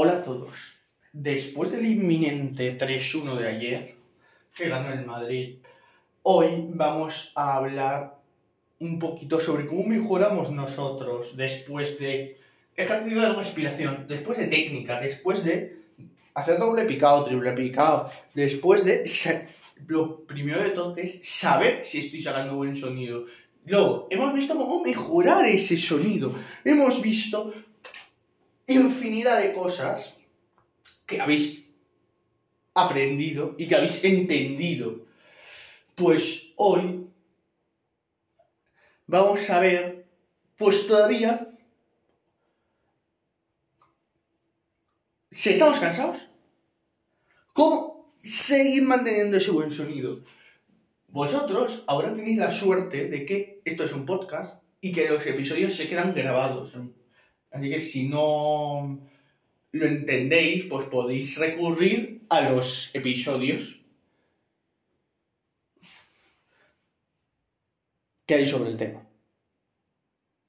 Hola a todos. Después del inminente 3-1 de ayer, que ganó el Madrid, hoy vamos a hablar un poquito sobre cómo mejoramos nosotros después de ejercicio de respiración, después de técnica, después de hacer doble picado, triple picado, después de... Lo primero de todo es saber si estoy sacando buen sonido. Luego, hemos visto cómo mejorar ese sonido. Hemos visto infinidad de cosas que habéis aprendido y que habéis entendido. Pues hoy vamos a ver, pues todavía, si estamos cansados, ¿cómo seguir manteniendo ese buen sonido? Vosotros ahora tenéis la suerte de que esto es un podcast y que los episodios se quedan grabados. Así que si no lo entendéis, pues podéis recurrir a los episodios que hay sobre el tema.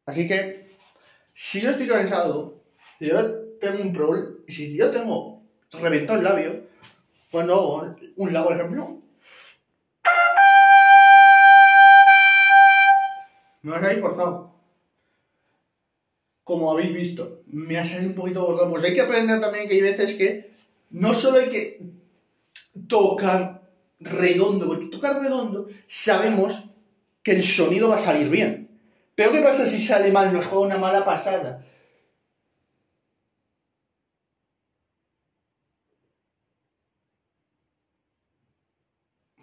Así que, si yo estoy cansado, si yo tengo un problema, si yo tengo reventado el labio, cuando hago un lago, por ejemplo, me va a salir forzado como habéis visto, me ha salido un poquito gordo. Pues hay que aprender también que hay veces que no solo hay que tocar redondo, porque tocar redondo sabemos que el sonido va a salir bien. Pero ¿qué pasa si sale mal, nos juega una mala pasada?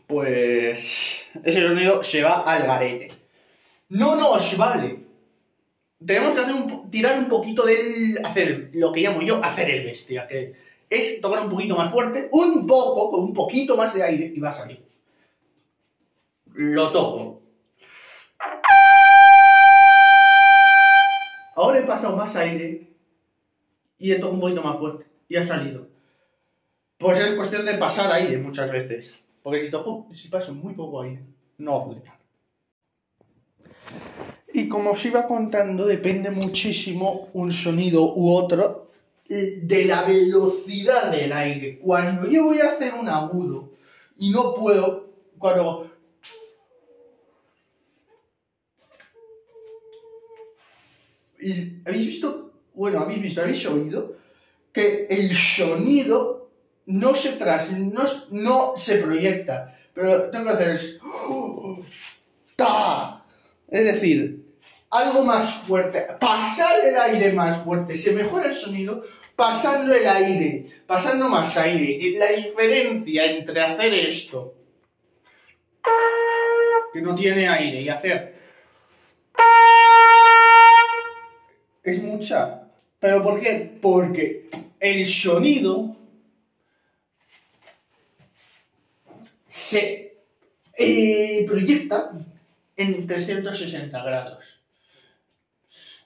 Pues ese sonido se va al garete. No nos vale tenemos que hacer un, tirar un poquito del. hacer lo que llamo yo hacer el bestia, que es tocar un poquito más fuerte, un poco, con un poquito más de aire y va a salir. Lo toco. Ahora he pasado más aire y he tocado un poquito más fuerte y ha salido. Pues es cuestión de pasar aire muchas veces. Porque si toco, si paso muy poco aire, no va a funcionar. Y como os iba contando, depende muchísimo un sonido u otro de la velocidad del aire. Cuando yo voy a hacer un agudo y no puedo, cuando... ¿Habéis visto? Bueno, habéis visto, habéis oído que el sonido no se tras, no, no se proyecta, pero tengo que hacer es... ¡Ta! Es decir, algo más fuerte, pasar el aire más fuerte, se mejora el sonido pasando el aire, pasando más aire. La diferencia entre hacer esto, que no tiene aire, y hacer... es mucha. ¿Pero por qué? Porque el sonido se eh, proyecta en 360 grados.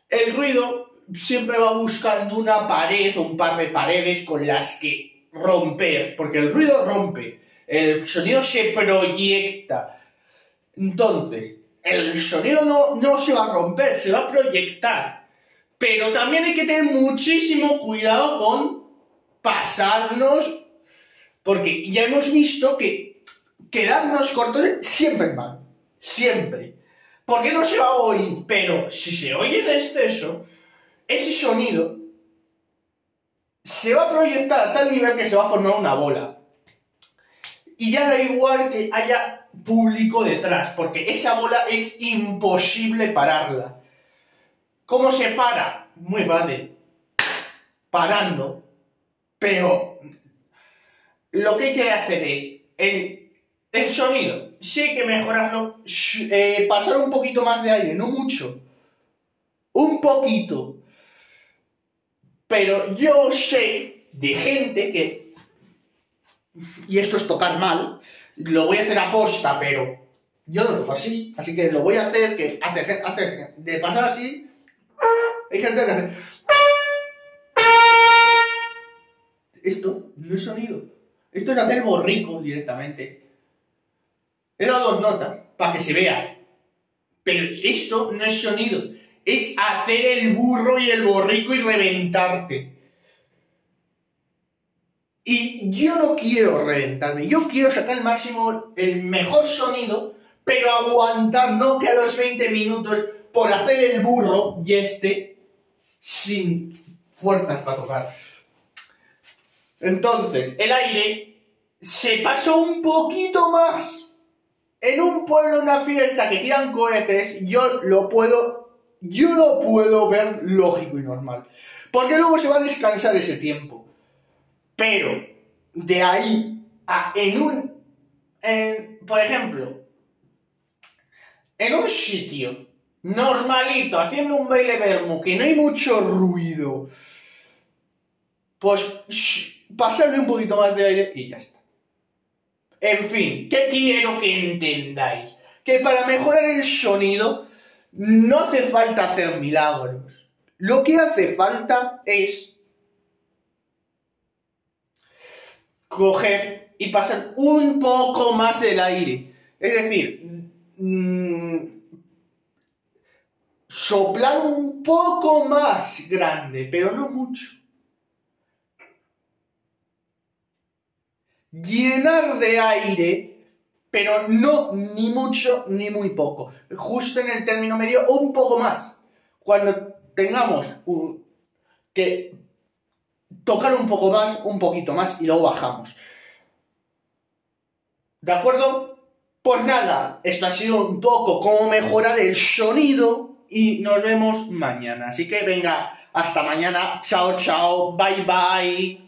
El ruido siempre va buscando una pared o un par de paredes con las que romper, porque el ruido rompe, el sonido se proyecta. Entonces, el sonido no, no se va a romper, se va a proyectar. Pero también hay que tener muchísimo cuidado con pasarnos, porque ya hemos visto que quedarnos cortos siempre mal. Siempre. Porque no se va a oír, pero si se oye en exceso, ese sonido se va a proyectar a tal nivel que se va a formar una bola. Y ya da igual que haya público detrás, porque esa bola es imposible pararla. ¿Cómo se para? Muy fácil. Parando. Pero lo que hay que hacer es el, el sonido sí que mejorarlo, eh, pasar un poquito más de aire, no mucho. Un poquito. Pero yo sé de gente que, y esto es tocar mal, lo voy a hacer a posta, pero yo lo toco así, así que lo voy a hacer, que hace, hace de pasar así, hay gente que hace... Esto no es sonido. Esto es hacer borrico directamente. He dado dos notas para que se vea. Pero esto no es sonido. Es hacer el burro y el borrico y reventarte. Y yo no quiero reventarme, yo quiero sacar el máximo, el mejor sonido, pero aguantar, no que a los 20 minutos por hacer el burro y este sin fuerzas para tocar. Entonces, el aire se pasó un poquito más. En un pueblo, una fiesta que tiran cohetes, yo lo puedo, yo lo puedo ver lógico y normal. Porque luego se va a descansar ese tiempo. Pero, de ahí a en un, por ejemplo, en un sitio normalito, haciendo un baile vermo, que no hay mucho ruido, pues pasarle un poquito más de aire y ya está. En fin, ¿qué quiero que entendáis? Que para mejorar el sonido no hace falta hacer milagros. Lo que hace falta es coger y pasar un poco más el aire. Es decir, mmm, soplar un poco más grande, pero no mucho. Llenar de aire, pero no ni mucho ni muy poco. Justo en el término medio, un poco más. Cuando tengamos que tocar un poco más, un poquito más y luego bajamos. ¿De acuerdo? Pues nada, esto ha sido un poco cómo mejorar el sonido y nos vemos mañana. Así que venga, hasta mañana. Chao, chao. Bye, bye.